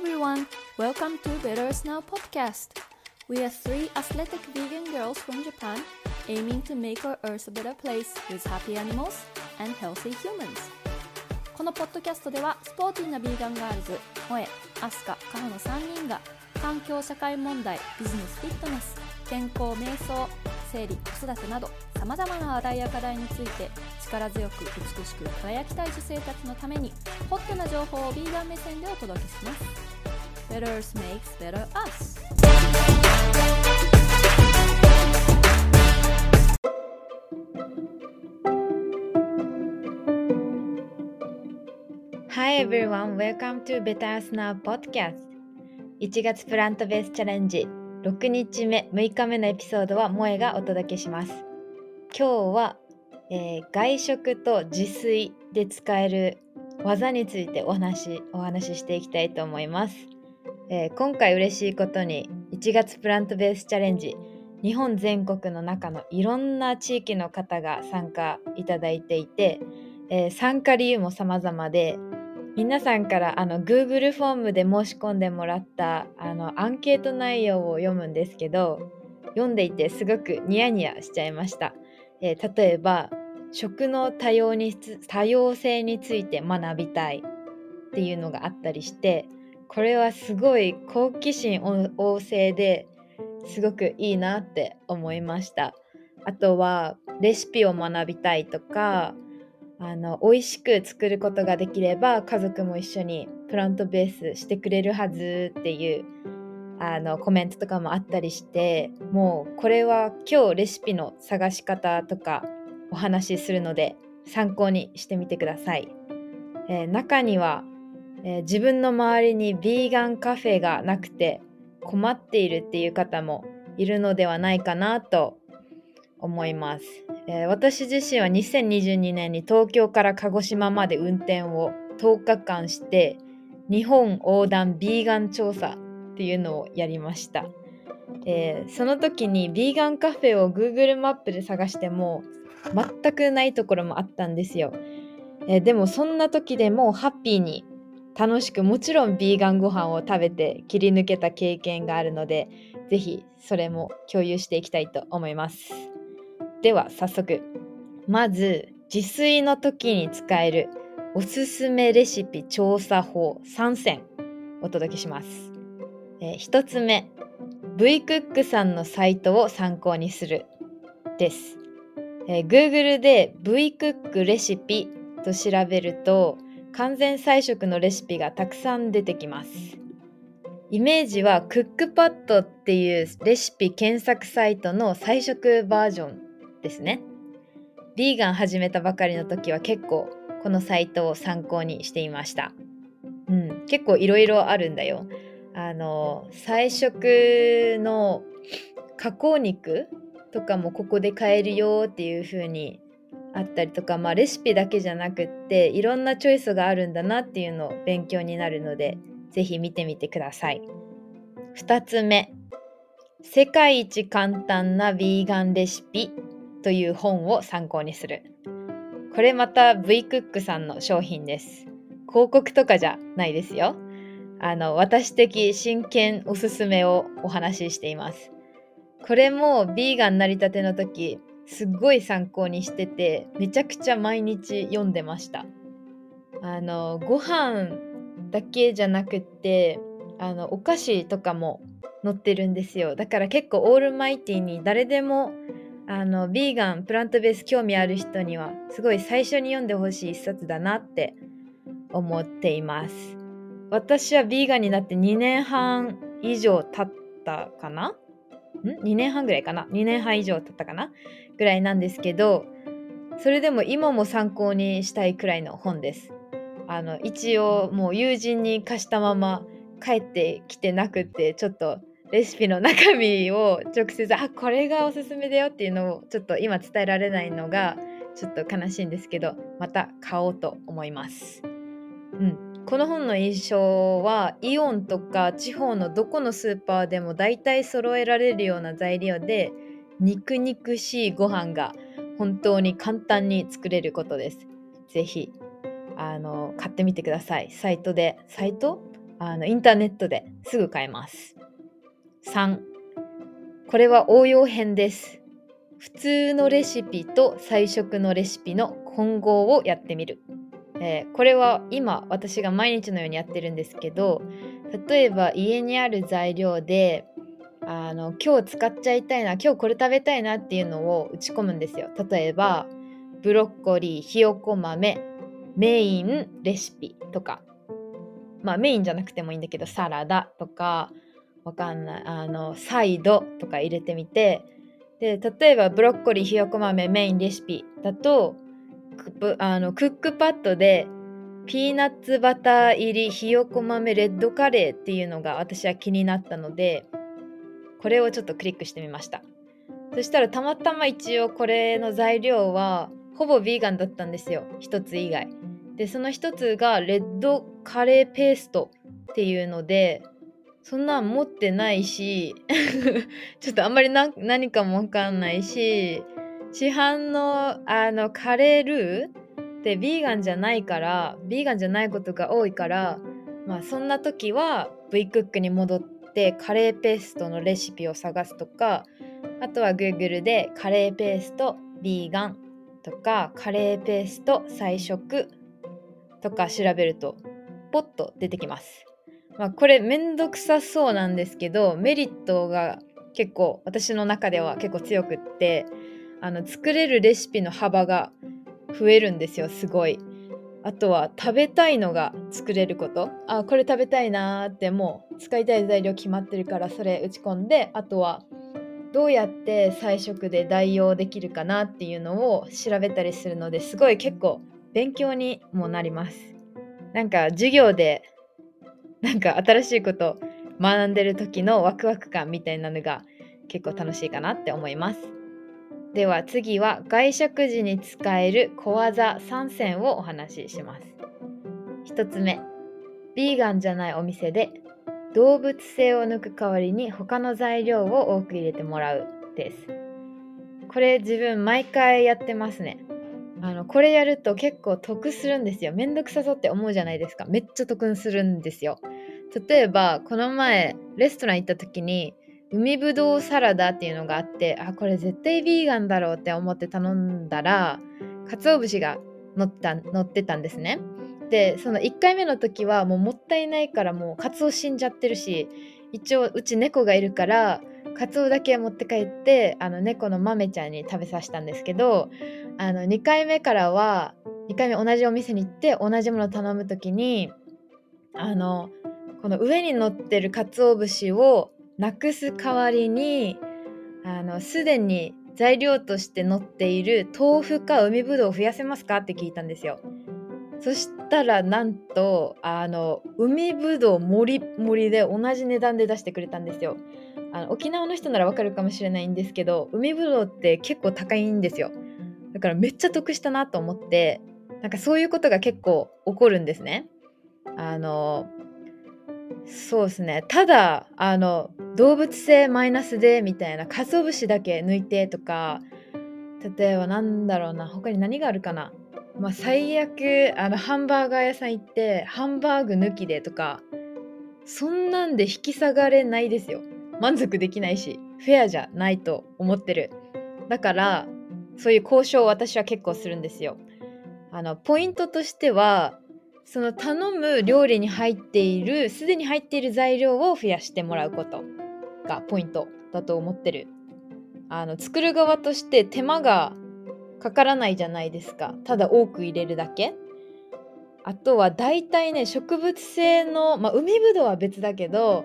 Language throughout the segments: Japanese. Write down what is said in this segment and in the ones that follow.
everyone, welcome to Better Snow podcast. We are three athletic vegan girls from Japan aiming to make our earth a better place with happy animals and healthy humans. このポッドキャストではスポーティーなビーガンガールズ、萌え、アスカ、カホの3人が環境社会問題、ビジネスフィットネス、健康瞑想、生理、子育てなどさまざまな話題や課題について力強く美しく輝きたい女性たちのためにホットな情報をビーガン目線でお届けします Better Earth makes better us. Hi everyone, welcome to Better Us Now podcast. 1月プラントベースチャレンジ。6日目6日目のエピソードは萌えがお届けします。今日は、えー外食と自炊で使える技についてお話お話ししていきたいと思います、えー今回嬉しいことに1月プラントベースチャレンジ日本全国の中のいろんな地域の方が参加いただいていて、えー参加理由も様々で皆さんからあの Google フォームで申し込んでもらったあのアンケート内容を読むんですけど読んでいてすごくニヤニヤしちゃいました、えー例えば食の多様に多様性について学びたいっていうのがあったりしてこれはすごい好奇心旺盛ですごくいいなって思いました。あとはレシピを学びたいとかあの美味しく作ることができれば家族も一緒にプラントベースしてくれるはずっていうあのコメントとかもあったりしてもうこれは今日レシピの探し方とかお話しするので参考にしてみてください、えー中には、えー自分の周りにビーガンカフェがなくて困っているっていう方もいるのではないかなと思います、えー私自身は2022年に東京から鹿児島まで運転を10日間して日本横断ビーガン調査っていうのをやりました、えーその時にビーガンカフェを Google マップで探しても全くないところもあったんですよ、えーでもそんな時でもハッピーに楽しくもちろんビーガンご飯を食べて切り抜けた経験があるのでぜひそれも共有していきたいと思います。では早速まず自炊の時に使えるおすすめレシピ調査法3選お届けします、え1つ目 V クックさんのサイトを参考にするです、えー Google で V クックレシピと調べると完全菜食のレシピがたくさん出てきます。イメージはクックパッドっていうレシピ検索サイトの菜食バージョンですね。ビーガン始めたばかりの時は結構このサイトを参考にしていました。うん結構いろいろあるんだよ。あの菜食の加工肉とかもここで買えるよっていう風にあったりとか、まあ、レシピだけじゃなくっていろんなチョイスがあるんだなっていうのを勉強になるのでぜひ見てみてください。2つ目。世界一簡単なビーガンレシピという本を参考にする。これまた V クックさんの商品です。広告とかじゃないですよ。あの私的真剣おすすめをお話ししています。これもビーガンなりたての時すっごい参考にしててめちゃくちゃ毎日読んでました。あのご飯だけじゃなくってあのお菓子とかも載ってるんですよ。だから結構オールマイティに誰でもあのビーガンプラントベース興味ある人にはすごい最初に読んでほしい一冊だなって思っています。私はビーガンになって2年半以上経ったかなん？2年半ぐらいかな？2年半以上経ったかな？ぐらいなんですけどそれでも今も参考にしたいくらいの本です。あの一応もう友人に貸したまま帰ってきてなくてちょっとレシピの中身を直接あこれがおすすめだよっていうのをちょっと今伝えられないのがちょっと悲しいんですけどまた買おうと思います。うん、この本の印象はイオンとか地方のどこのスーパーでも大体揃えられるような材料で肉肉しいご飯が本当に簡単に作れることです。ぜひあの買ってみてください。サイトでサイト？あのインターネットですぐ買えます3これは応用編です普通のレシピと菜食のレシピの混合をやってみる、えー、これは今私が毎日のようにやってるんですけど例えば家にある材料であの今日使っちゃいたいな今日これ食べたいなっていうのを打ち込むんですよ。例えばブロッコリーひよこ豆メインレシピとか。まあメインじゃなくてもいいんだけどサラダとかわかんないあのサイドとか入れてみて。で例えばブロッコリーひよこ豆メインレシピだとあのクックパッドでピーナッツバター入りひよこ豆レッドカレーっていうのが私は気になったのでこれをちょっとクリックしてみました。そしたらたまたま一応これの材料はほぼヴィーガンだったんですよ。一つ以外。でその一つがレッドカレーペーストっていうのでそんなん持ってないし ちょっとあんまり何かもわかんないし市販のあのカレールーってビーガンじゃないからビーガンじゃないことが多いからまあそんな時は V クックに戻ってカレーペーストのレシピを探すとかあとは Google でカレーペーストビーガンとかカレーペースト菜食とか調べるとポッと出てきます。まあ、これめんどくさそうなんですけどメリットが結構私の中では結構強くってあの作れるレシピの幅が増えるんですよすごい。あとは食べたいのが作れることあこれ食べたいなーってもう使いたい材料決まってるからそれ打ち込んであとはどうやって菜食で代用できるかなっていうのを調べたりするのですごい結構勉強にもなります。なんか授業でなんか新しいこと学んでる時のワクワク感みたいなのが結構楽しいかなって思います。では次は外食時に使える小技3選をお話しします。1つ目、ビーガンじゃないお店で動物性を抜く代わりに他の材料を多く入れてもらうです。これ自分毎回やってますね。あのこれやると結構得するんですよ。めんどくさそうって思うじゃないですか。めっちゃ得するんですよ。例えばこの前レストラン行った時に海ぶどうサラダっていうのがあってあこれ絶対ヴィーガンだろうって思って頼んだら鰹節が乗った乗ってたんですね。でその1回目の時はもうもったいないからもうカツオ死んじゃってるし一応うち猫がいるからカツオだけ持って帰ってあの猫の豆ちゃんに食べさせたんですけどあの2回目からは2回目同じお店に行って同じもの頼む時にあのこの上に乗ってる鰹節をなくす代わりにあのすでに材料として載っている豆腐か海ぶどうを増やせますかって聞いたんですよ。そしたらなんとあの海ぶどうもりもりで同じ値段で出してくれたんですよ。あの沖縄の人ならわかるかもしれないんですけど海ぶどうって結構高いんですよ。だからめっちゃ得したなと思ってなんかそういうことが結構起こるんですね。あのそうですね。ただあの動物性マイナスでみたいな鰹節だけ抜いてとか例えばなんだろうな他に何があるかな。まあ最悪あのハンバーガー屋さん行ってハンバーグ抜きでとかそんなんで引き下がれないですよ。満足できないしフェアじゃないと思ってる。だからそういう交渉を私は結構するんですよ。あのポイントとしてはその頼む料理に入っているすでに入っている材料を増やしてもらうことがポイントだと思ってる。あの作る側として手間がかからないじゃないですか。ただ多く入れるだけ。あとは大体ね植物性のまあ海ぶどうは別だけど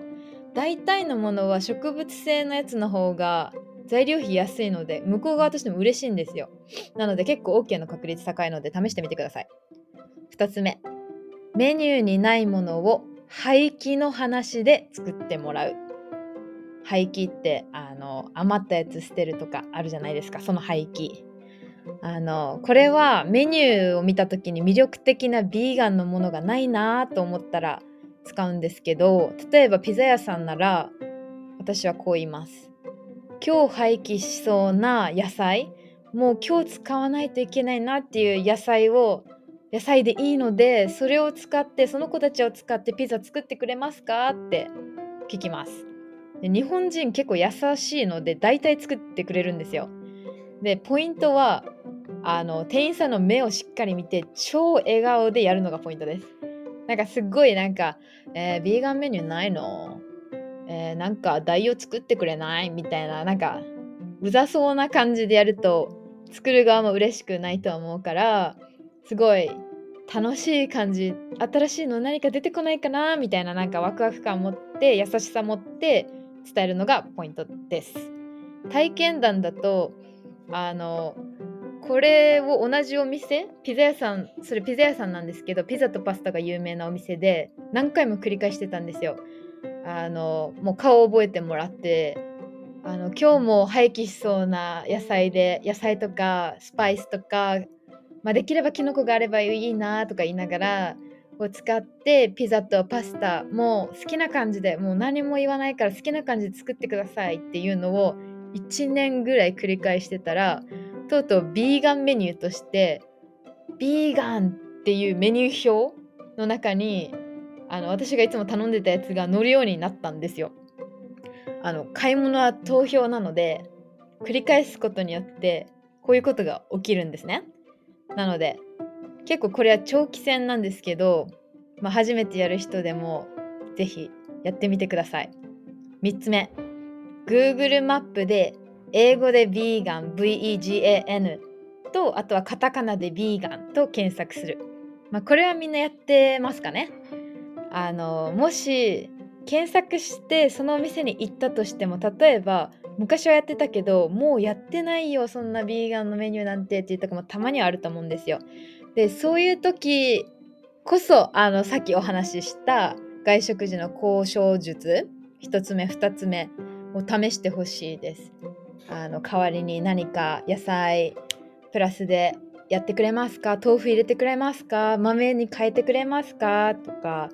大体のものは植物性のやつの方が材料費安いので向こう側としても嬉しいんですよ。なので結構 OK の確率高いので試してみてください。2つ目。メニューにないものを廃棄の話で作ってもらう。廃棄ってあの余ったやつ捨てるとかあるじゃないですか。その廃棄。あのこれはメニューを見た時に魅力的なビーガンのものがないなと思ったら使うんですけど例えばピザ屋さんなら私はこう言います。今日廃棄しそうな野菜もう今日使わないといけないなっていう野菜を野菜でいいのでそれを使ってその子たちを使ってピザ作ってくれますか？って聞きます。で日本人結構優しいので大体作ってくれるんですよ。でポイントはあの店員さんの目をしっかり見て超笑顔でやるのがポイントです。なんかすっごいなんか、えー、ビーガンメニューないの？えー、なんか代用作ってくれない？みたいななんかうざそうな感じでやると作る側も嬉しくないと思うからすごい楽しい感じ新しいの何か出てこないかなみたいななんかワクワク感持って優しさ持って伝えるのがポイントです。体験談だとあのこれを同じお店ピザ屋さんそれピザ屋さんなんですけどピザとパスタが有名なお店で何回も繰り返してたんですよ。あのもう顔を覚えてもらってあの今日も廃棄しそうな野菜で野菜とかスパイスとかまあ、できればキノコがあればいいなとか言いながらを使ってピザとパスタもう好きな感じでもう何も言わないから好きな感じで作ってくださいっていうのを1年ぐらい繰り返してたらとうとうビーガンメニューとしてビーガンっていうメニュー表の中にあの私がいつも頼んでたやつが載るようになったんですよ。あの買い物は投票なので繰り返すことによってこういうことが起きるんですね。なので結構これは長期戦なんですけど、まあ、初めてやる人でも是非やってみてください。3つ目 Google マップで英語で vegan VEGAN とあとはカタカナで vegan と検索する、まあ、これはみんなやってますかね。あのもし検索してそのお店に行ったとしても例えば昔はやってたけどもうやってないよそんなビーガンのメニューなんてっていうとこもたまにはあると思うんですよ。でそういう時こそあのさっきお話しした外食時の交渉術1つ目2つ目を試してほしいです。あの代わりに何か野菜プラスでやってくれますか？豆腐入れてくれますか？豆に変えてくれますか？とか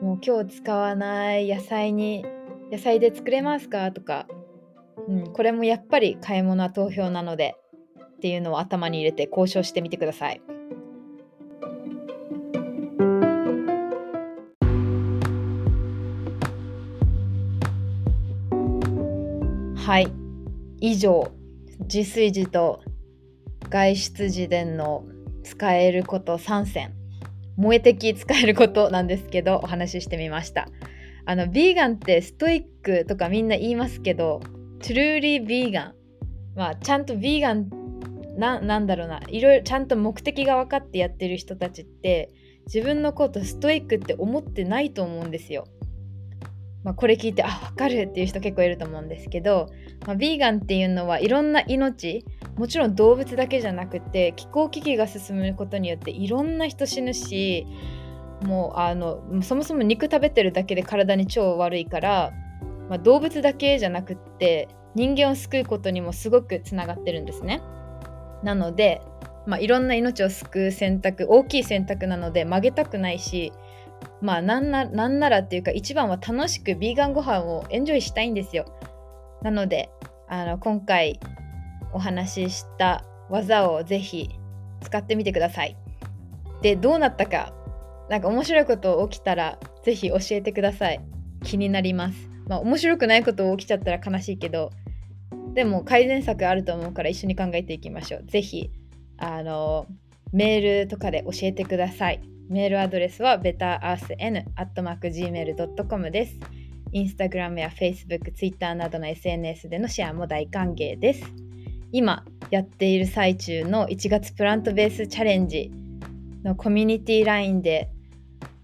もう今日使わない野菜に野菜で作れますか？とかうん、これもやっぱり買い物は投票なのでっていうのを頭に入れて交渉してみてください。はい。以上。自炊時と外出時での使えること3選萌え的使えることなんですけどお話ししてみました。あのビーガンってストイックとかみんな言いますけど truly vegan まあちゃんとヴィーガンななんだろうないろいろちゃんと目的が分かってやってる人たちって自分のことストイックって思ってないと思うんですよ。まあ、これ聞いてあ分かるっていう人結構いると思うんですけど、まあ、ビーガンっていうのはいろんな命もちろん動物だけじゃなくて気候危機が進むことによっていろんな人死ぬしもうあのそもそも肉食べてるだけで体に超悪いからまあ、動物だけじゃなくって人間を救うことにもすごくつながってるんですね。なので、まあ、いろんな命を救う選択大きい選択なので曲げたくないしまあなんななんならっていうか一番は楽しくビーガンご飯をエンジョイしたいんですよ。なのであの今回お話しした技をぜひ使ってみてください。でどうなったか何か面白いこと起きたらぜひ教えてください。気になります。まあ面白くないこと起きちゃったら悲しいけどでも改善策あると思うから一緒に考えていきましょう。ぜひあのメールとかで教えてください。メールアドレスは betterearthn.gmail.com です。インスタグラムや Facebook、Twitter などの SNS でのシェアも大歓迎です。今やっている最中の1月プラントベースチャレンジのコミュニティ LINE で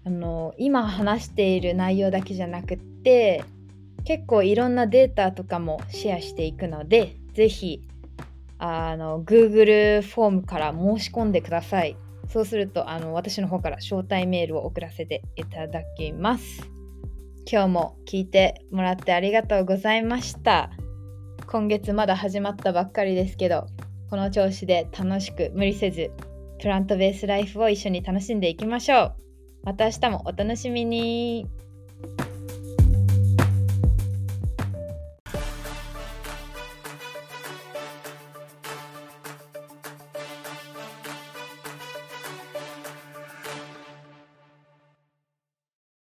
あの今話している内容だけじゃなくって結構いろんなデータとかもシェアしていくので、ぜひあの Google フォームから申し込んでください。そうするとあの私の方から招待メールを送らせていただきます。今日も聞いてもらってありがとうございました。今月まだ始まったばっかりですけど、この調子で楽しく無理せずプラントベースライフを一緒に楽しんでいきましょう。また明日もお楽しみに。